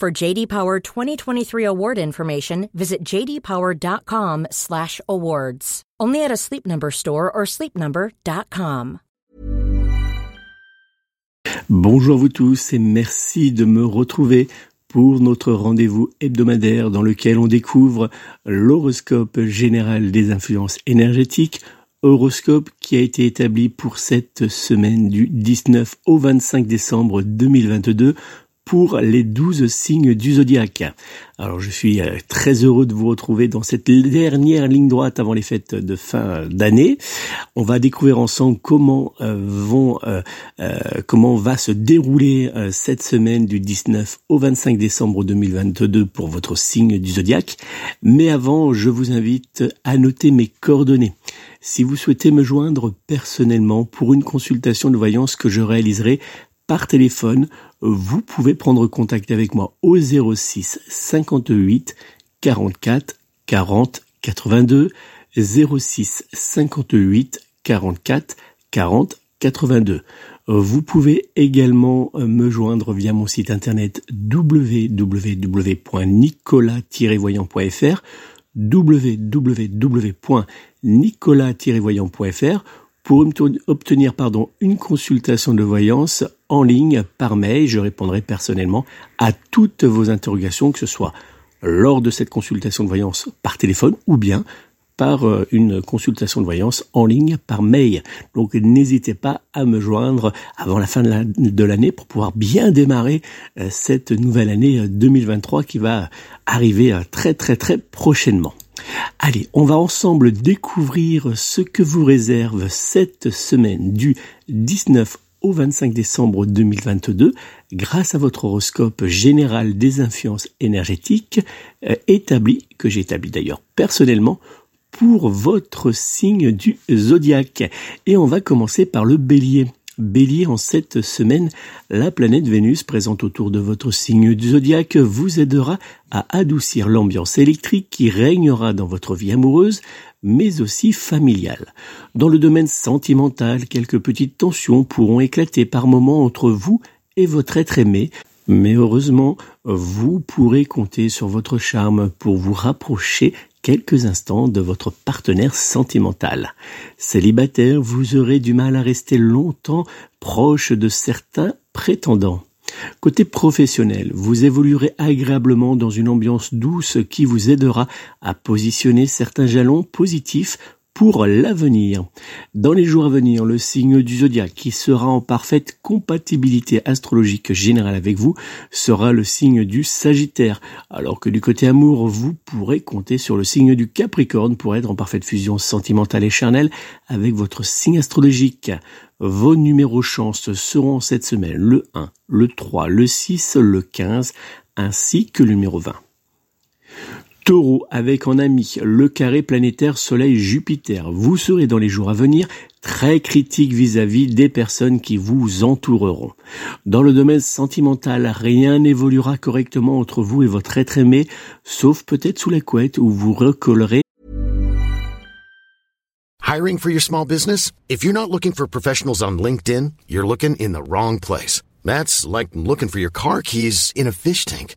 For JD Power 2023 award information, visit jdpower.com/awards. Only at a Sleep Number store or sleepnumber.com. Bonjour à vous tous et merci de me retrouver pour notre rendez-vous hebdomadaire dans lequel on découvre l'horoscope général des influences énergétiques, horoscope qui a été établi pour cette semaine du 19 au 25 décembre 2022 pour les douze signes du zodiaque. Alors je suis euh, très heureux de vous retrouver dans cette dernière ligne droite avant les fêtes de fin d'année. On va découvrir ensemble comment euh, vont euh, comment va se dérouler cette semaine du 19 au 25 décembre 2022 pour votre signe du zodiaque. Mais avant, je vous invite à noter mes coordonnées. Si vous souhaitez me joindre personnellement pour une consultation de voyance que je réaliserai par téléphone, vous pouvez prendre contact avec moi au 06 58 44 40 82 06 58 44 40 82. Vous pouvez également me joindre via mon site internet www.nicolas-voyant.fr www.nicolas-voyant.fr pour obtenir pardon, une consultation de voyance en ligne par mail. Je répondrai personnellement à toutes vos interrogations, que ce soit lors de cette consultation de voyance par téléphone ou bien par euh, une consultation de voyance en ligne par mail. Donc n'hésitez pas à me joindre avant la fin de l'année pour pouvoir bien démarrer euh, cette nouvelle année 2023 euh, qui va arriver très très très prochainement. Allez, on va ensemble découvrir ce que vous réserve cette semaine du 19 au 25 décembre 2022 grâce à votre horoscope général des influences énergétiques euh, établi, que j'ai établi d'ailleurs personnellement, pour votre signe du zodiaque. Et on va commencer par le bélier. Bélier, en cette semaine, la planète Vénus présente autour de votre signe du zodiaque vous aidera à adoucir l'ambiance électrique qui régnera dans votre vie amoureuse, mais aussi familiale. Dans le domaine sentimental, quelques petites tensions pourront éclater par moments entre vous et votre être aimé, mais heureusement, vous pourrez compter sur votre charme pour vous rapprocher quelques instants de votre partenaire sentimental. Célibataire, vous aurez du mal à rester longtemps proche de certains prétendants. Côté professionnel, vous évoluerez agréablement dans une ambiance douce qui vous aidera à positionner certains jalons positifs pour l'avenir. Dans les jours à venir, le signe du zodiaque qui sera en parfaite compatibilité astrologique générale avec vous sera le signe du Sagittaire, alors que du côté amour, vous pourrez compter sur le signe du Capricorne pour être en parfaite fusion sentimentale et charnelle avec votre signe astrologique. Vos numéros chance seront cette semaine le 1, le 3, le 6, le 15 ainsi que le numéro 20. Taureau, avec en ami le carré planétaire Soleil-Jupiter, vous serez dans les jours à venir très critique vis-à-vis des personnes qui vous entoureront. Dans le domaine sentimental, rien n'évoluera correctement entre vous et votre être aimé, sauf peut-être sous la couette où vous recollerez. Hiring for your small business? If you're not looking for professionals on LinkedIn, you're looking in the wrong place. That's like looking for your car keys in a fish tank.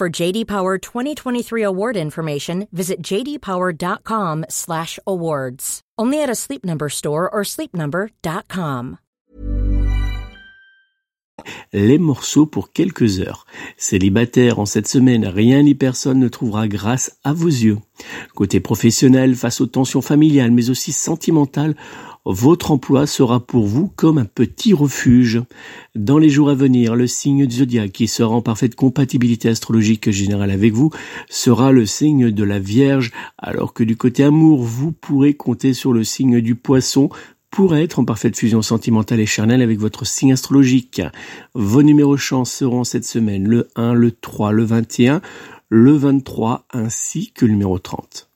For JD Power 2023 award information, visit jdpower.com/awards. Only at a Sleep Number store or sleepnumber.com. Les morceaux pour quelques heures. Célibataire en cette semaine, rien ni personne ne trouvera grâce à vos yeux. Côté professionnel, face aux tensions familiales mais aussi sentimentales, votre emploi sera pour vous comme un petit refuge. Dans les jours à venir, le signe du zodiaque qui sera en parfaite compatibilité astrologique générale avec vous sera le signe de la Vierge, alors que du côté amour, vous pourrez compter sur le signe du poisson pour être en parfaite fusion sentimentale et charnelle avec votre signe astrologique. Vos numéros chance seront cette semaine le 1, le 3, le 21, le 23 ainsi que le numéro 30.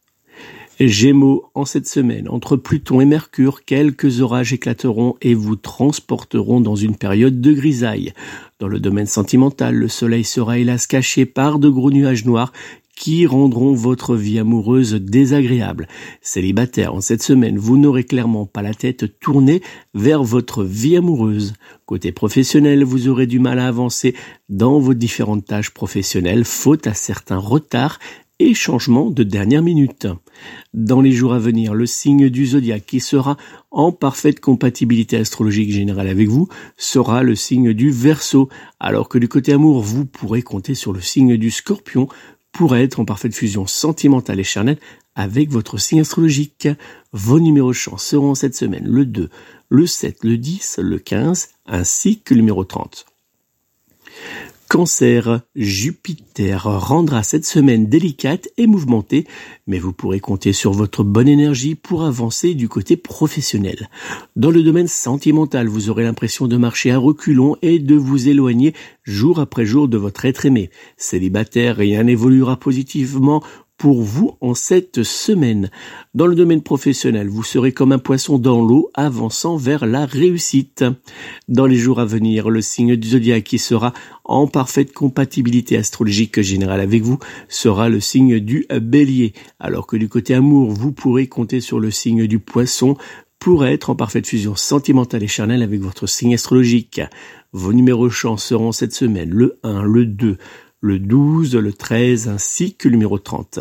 Gémeaux, en cette semaine, entre Pluton et Mercure, quelques orages éclateront et vous transporteront dans une période de grisaille. Dans le domaine sentimental, le soleil sera hélas caché par de gros nuages noirs qui rendront votre vie amoureuse désagréable. Célibataire, en cette semaine, vous n'aurez clairement pas la tête tournée vers votre vie amoureuse. Côté professionnel, vous aurez du mal à avancer dans vos différentes tâches professionnelles, faute à certains retards et changements de dernière minute. Dans les jours à venir, le signe du zodiaque qui sera en parfaite compatibilité astrologique générale avec vous sera le signe du Verseau, alors que du côté amour, vous pourrez compter sur le signe du Scorpion pour être en parfaite fusion sentimentale et charnelle avec votre signe astrologique. Vos numéros chance seront cette semaine le 2, le 7, le 10, le 15 ainsi que le numéro 30. Cancer, Jupiter rendra cette semaine délicate et mouvementée, mais vous pourrez compter sur votre bonne énergie pour avancer du côté professionnel. Dans le domaine sentimental, vous aurez l'impression de marcher à reculons et de vous éloigner jour après jour de votre être aimé. Célibataire, rien n'évoluera positivement pour vous en cette semaine. Dans le domaine professionnel, vous serez comme un poisson dans l'eau avançant vers la réussite. Dans les jours à venir, le signe du zodiaque qui sera en parfaite compatibilité astrologique générale avec vous sera le signe du bélier, alors que du côté amour, vous pourrez compter sur le signe du poisson pour être en parfaite fusion sentimentale et charnelle avec votre signe astrologique. Vos numéros chance seront cette semaine le 1, le 2, le 12, le 13 ainsi que le numéro 30.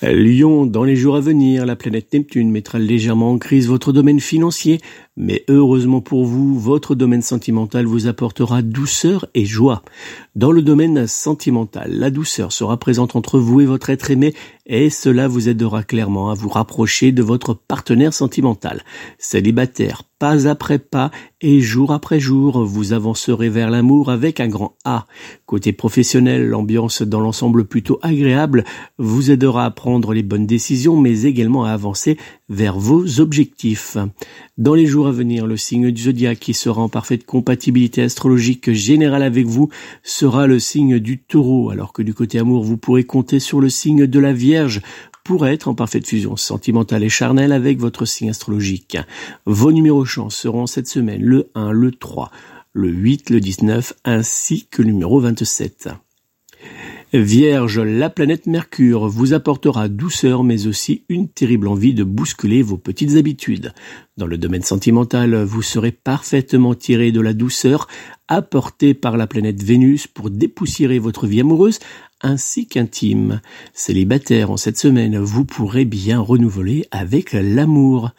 Lyon, dans les jours à venir, la planète Neptune mettra légèrement en crise votre domaine financier, mais heureusement pour vous, votre domaine sentimental vous apportera douceur et joie. Dans le domaine sentimental, la douceur sera présente entre vous et votre être aimé, et cela vous aidera clairement à vous rapprocher de votre partenaire sentimental. Célibataire, pas après pas et jour après jour, vous avancerez vers l'amour avec un grand A. Côté professionnel, l'ambiance dans l'ensemble plutôt agréable vous aidera à prendre les bonnes décisions, mais également à avancer vers vos objectifs. Dans les jours à venir, le signe du zodiaque qui sera en parfaite compatibilité astrologique générale avec vous sera le signe du taureau, alors que du côté amour, vous pourrez compter sur le signe de la Vierge pour être en parfaite fusion sentimentale et charnelle avec votre signe astrologique. Vos numéros chance seront cette semaine le 1, le 3, le 8, le 19 ainsi que le numéro 27. Vierge, la planète Mercure vous apportera douceur mais aussi une terrible envie de bousculer vos petites habitudes. Dans le domaine sentimental, vous serez parfaitement tiré de la douceur apportée par la planète Vénus pour dépoussiérer votre vie amoureuse ainsi qu'intime. Célibataire en cette semaine, vous pourrez bien renouveler avec l'amour.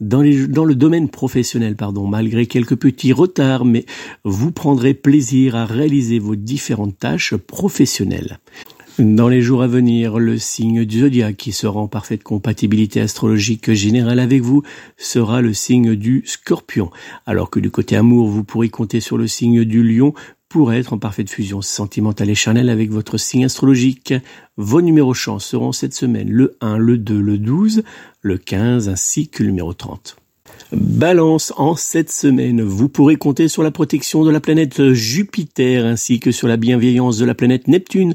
Dans, le domaine professionnel, pardon, malgré quelques petits retards, mais vous prendrez plaisir à réaliser vos différentes tâches professionnelles. Dans les jours à venir, le signe du zodiaque qui sera en parfaite compatibilité astrologique générale avec vous sera le signe du scorpion, alors que du côté amour, vous pourrez compter sur le signe du lion pour être en parfaite fusion sentimentale et charnelle avec votre signe astrologique. Vos numéros chance seront cette semaine le 1, le 2, le 12, le 15 ainsi que le numéro 30. Balance, en cette semaine, vous pourrez compter sur la protection de la planète Jupiter ainsi que sur la bienveillance de la planète Neptune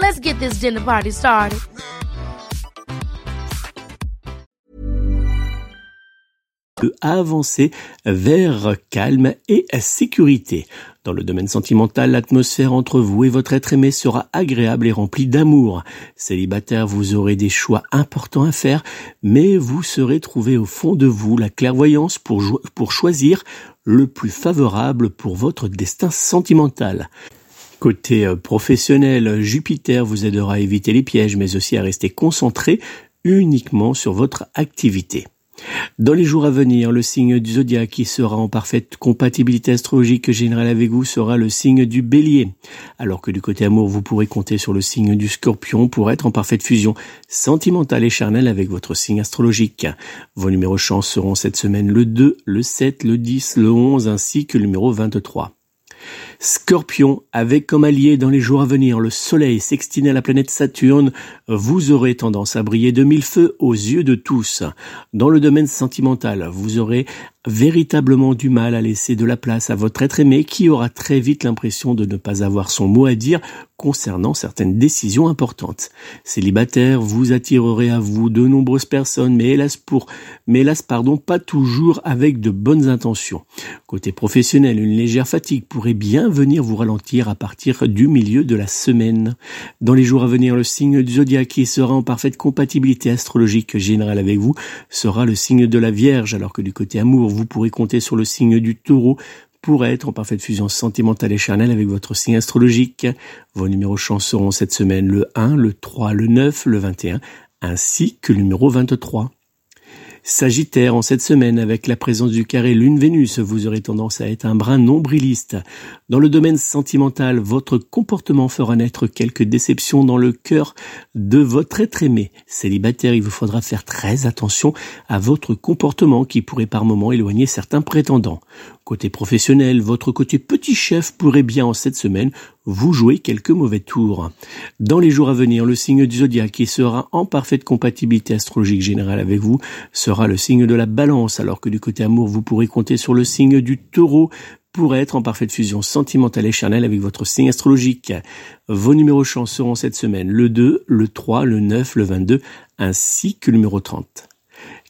Let's get this dinner party started. avancer vers calme et sécurité. Dans le domaine sentimental, l'atmosphère entre vous et votre être aimé sera agréable et remplie d'amour. Célibataire, vous aurez des choix importants à faire, mais vous serez trouvé au fond de vous la clairvoyance pour, pour choisir le plus favorable pour votre destin sentimental. Côté euh, professionnel, Jupiter vous aidera à éviter les pièges, mais aussi à rester concentré uniquement sur votre activité. Dans les jours à venir, le signe du zodiaque qui sera en parfaite compatibilité astrologique générale avec vous sera le signe du bélier. Alors que du côté amour, vous pourrez compter sur le signe du scorpion pour être en parfaite fusion sentimentale et charnelle avec votre signe astrologique. Vos numéros chance seront cette semaine le 2, le 7, le 10, le 11 ainsi que le numéro 23. Scorpion, avec comme allié dans les jours à venir le Soleil sextiné à la planète Saturne, vous aurez tendance à briller de mille feux aux yeux de tous. Dans le domaine sentimental, vous aurez véritablement du mal à laisser de la place à votre être aimé qui aura très vite l'impression de ne pas avoir son mot à dire concernant certaines décisions importantes. Célibataire, vous attirerez à vous de nombreuses personnes, mais hélas pour, mais hélas pardon, pas toujours avec de bonnes intentions. Côté professionnel, une légère fatigue pourrait bien venir vous ralentir à partir du milieu de la semaine. Dans les jours à venir, le signe du zodiaque qui sera en parfaite compatibilité astrologique générale avec vous sera le signe de la Vierge, alors que du côté amour, vous pourrez compter sur le signe du taureau pour être en parfaite fusion sentimentale et charnelle avec votre signe astrologique. Vos numéros chance seront cette semaine le 1, le 3, le 9, le 21, ainsi que le numéro 23. Sagittaire, en cette semaine, avec la présence du carré Lune-Vénus, vous aurez tendance à être un brin nombriliste. Dans le domaine sentimental, votre comportement fera naître quelques déceptions dans le cœur de votre être aimé. Célibataire, il vous faudra faire très attention à votre comportement qui pourrait par moments éloigner certains prétendants. Côté professionnel, votre côté petit chef pourrait bien en cette semaine vous jouer quelques mauvais tours. Dans les jours à venir, le signe du zodiaque qui sera en parfaite compatibilité astrologique générale avec vous sera le signe de la balance, alors que du côté amour, vous pourrez compter sur le signe du taureau pour être en parfaite fusion sentimentale et charnelle avec votre signe astrologique. Vos numéros chance seront cette semaine le 2, le 3, le 9, le 22 ainsi que le numéro 30.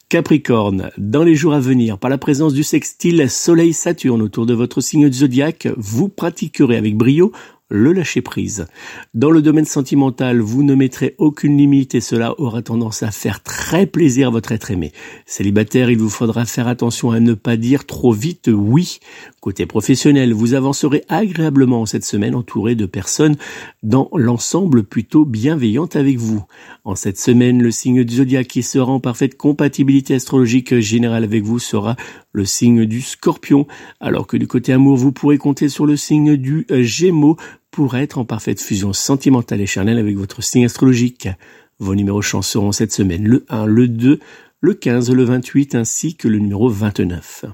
Capricorne, dans les jours à venir, par la présence du sextile Soleil-Saturne autour de votre signe zodiaque, vous pratiquerez avec brio le lâcher prise. Dans le domaine sentimental, vous ne mettrez aucune limite et cela aura tendance à faire très plaisir à votre être aimé. Célibataire, il vous faudra faire attention à ne pas dire trop vite oui. Côté professionnel, vous avancerez agréablement cette semaine entouré de personnes dans l'ensemble plutôt bienveillantes avec vous. En cette semaine, le signe du zodiaque qui sera en parfaite compatibilité astrologique générale avec vous sera le signe du scorpion, alors que du côté amour, vous pourrez compter sur le signe du gémeaux pour être en parfaite fusion sentimentale et charnelle avec votre signe astrologique. Vos numéros chance seront cette semaine le 1, le 2, le 15, le 28 ainsi que le numéro 29.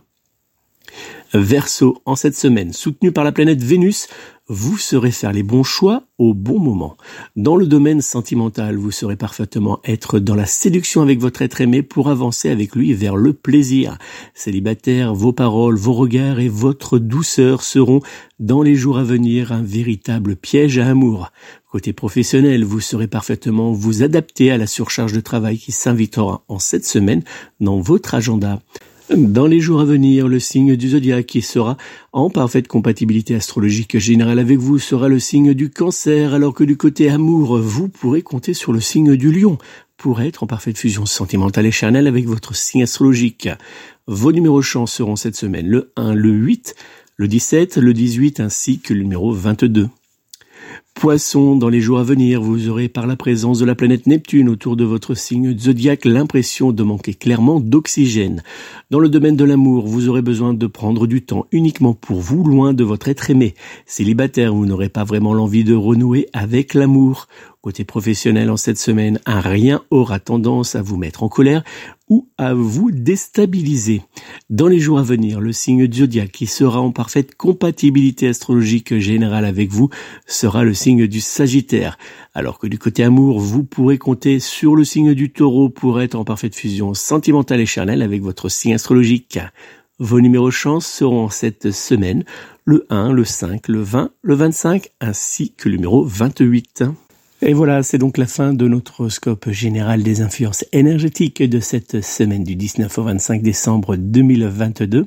Verseau, en cette semaine, soutenu par la planète Vénus, vous saurez faire les bons choix au bon moment. Dans le domaine sentimental, vous saurez parfaitement être dans la séduction avec votre être aimé pour avancer avec lui vers le plaisir. Célibataire, vos paroles, vos regards et votre douceur seront, dans les jours à venir, un véritable piège à amour. Côté professionnel, vous saurez parfaitement vous adapter à la surcharge de travail qui s'invitera en cette semaine dans votre agenda. Dans les jours à venir, le signe du zodiaque qui sera en parfaite compatibilité astrologique générale avec vous sera le signe du cancer, alors que du côté amour, vous pourrez compter sur le signe du lion pour être en parfaite fusion sentimentale et charnelle avec votre signe astrologique. Vos numéros chance seront cette semaine le 1, le 8, le 17, le 18 ainsi que le numéro 22. Poisson, dans les jours à venir, vous aurez par la présence de la planète Neptune autour de votre signe zodiaque l'impression de manquer clairement d'oxygène. Dans le domaine de l'amour, vous aurez besoin de prendre du temps uniquement pour vous, loin de votre être aimé. Célibataire, vous n'aurez pas vraiment l'envie de renouer avec l'amour. Côté professionnel en cette semaine, un rien aura tendance à vous mettre en colère ou à vous déstabiliser. Dans les jours à venir, le signe zodiaque qui sera en parfaite compatibilité astrologique générale avec vous sera le signe du Sagittaire. Alors que du côté amour, vous pourrez compter sur le signe du Taureau pour être en parfaite fusion sentimentale et charnelle avec votre signe astrologique. Vos numéros chance seront cette semaine le 1, le 5, le 20, le 25 ainsi que le numéro 28. Et voilà, c'est donc la fin de notre horoscope général des influences énergétiques de cette semaine du 19 au 25 décembre 2022.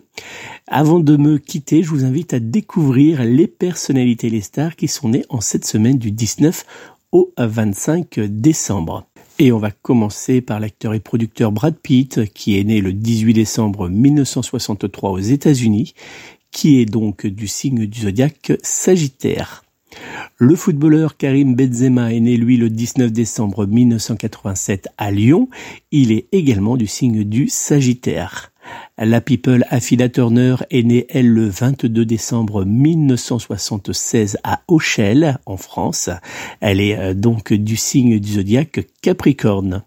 Avant de me quitter, je vous invite à découvrir les personnalités, les stars qui sont nées en cette semaine du 19 au 25 décembre. Et on va commencer par l'acteur et producteur Brad Pitt, qui est né le 18 décembre 1963 aux États-Unis, qui est donc du signe du zodiaque Sagittaire. Le footballeur Karim Benzema est né lui le 19 décembre 1987 à Lyon. Il est également du signe du Sagittaire. La people Affida Turner est née elle le 22 décembre 1976 à Auchel en France. Elle est euh, donc du signe du zodiaque Capricorne.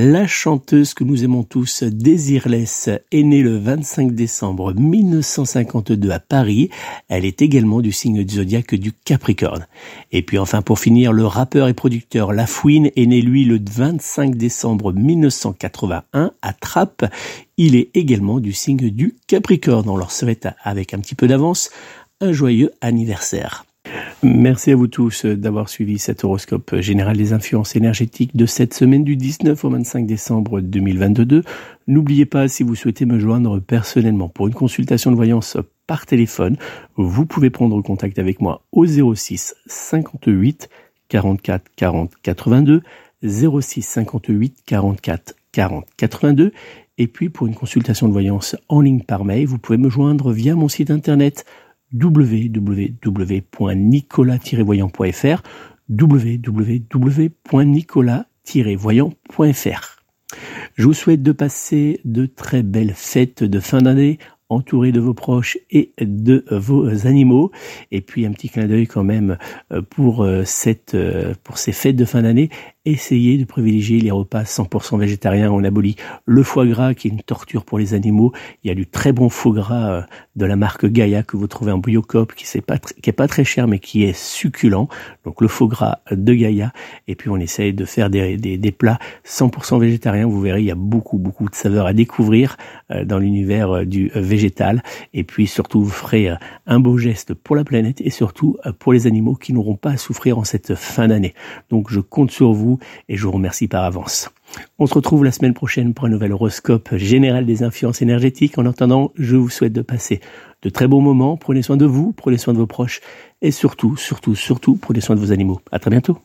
La chanteuse que nous aimons tous, Désirless, est née le 25 décembre 1952 à Paris. Elle est également du signe du zodiaque du Capricorne. Et puis enfin pour finir, le rappeur et producteur Lafouine est né lui le 25 décembre 1981 à Trappes. Il est également du signe du Capricorne. On leur souhaite avec un petit peu d'avance un joyeux anniversaire. Merci à vous tous d'avoir suivi cet horoscope général des influences énergétiques de cette semaine du 19 au 25 décembre 2022. N'oubliez pas, si vous souhaitez me joindre personnellement pour une consultation de voyance par téléphone, vous pouvez prendre contact avec moi au 06 58 44 40 82, 06 58 44 40 82. Et puis pour une consultation de voyance en ligne par mail, vous pouvez me joindre via mon site internet www.nicolas-voyant.fr www.nicolas-voyant.fr Je vous souhaite de passer de très belles fêtes de fin d'année entouré de vos proches et de vos animaux. Et puis un petit clin d'œil quand même euh, pour euh, cette euh, pour ces fêtes de fin d'année essayez de privilégier les repas 100% végétariens. On abolit le foie gras qui est une torture pour les animaux. Il y a du très bon foie gras euh, de la marque Gaia que vous trouvez en Biocop qui n'est pas très cher mais qui est succulent. Donc le foie gras de Gaia. Et puis on essaye de faire des, des, plats 100% végétariens. Vous verrez, il y a beaucoup, beaucoup de saveurs à découvrir euh, dans l'univers euh, du végétal. Et puis surtout, vous ferez un beau geste pour la planète et surtout pour les animaux qui n'auront pas à souffrir en cette fin d'année. Donc je compte sur vous et je vous remercie par avance. On se retrouve la semaine prochaine pour un nouvel horoscope général des influences énergétiques. En attendant, je vous souhaite de passer de très bons moments. Prenez soin de vous, prenez soin de vos proches et surtout, surtout, surtout, prenez soin de vos animaux. À très bientôt.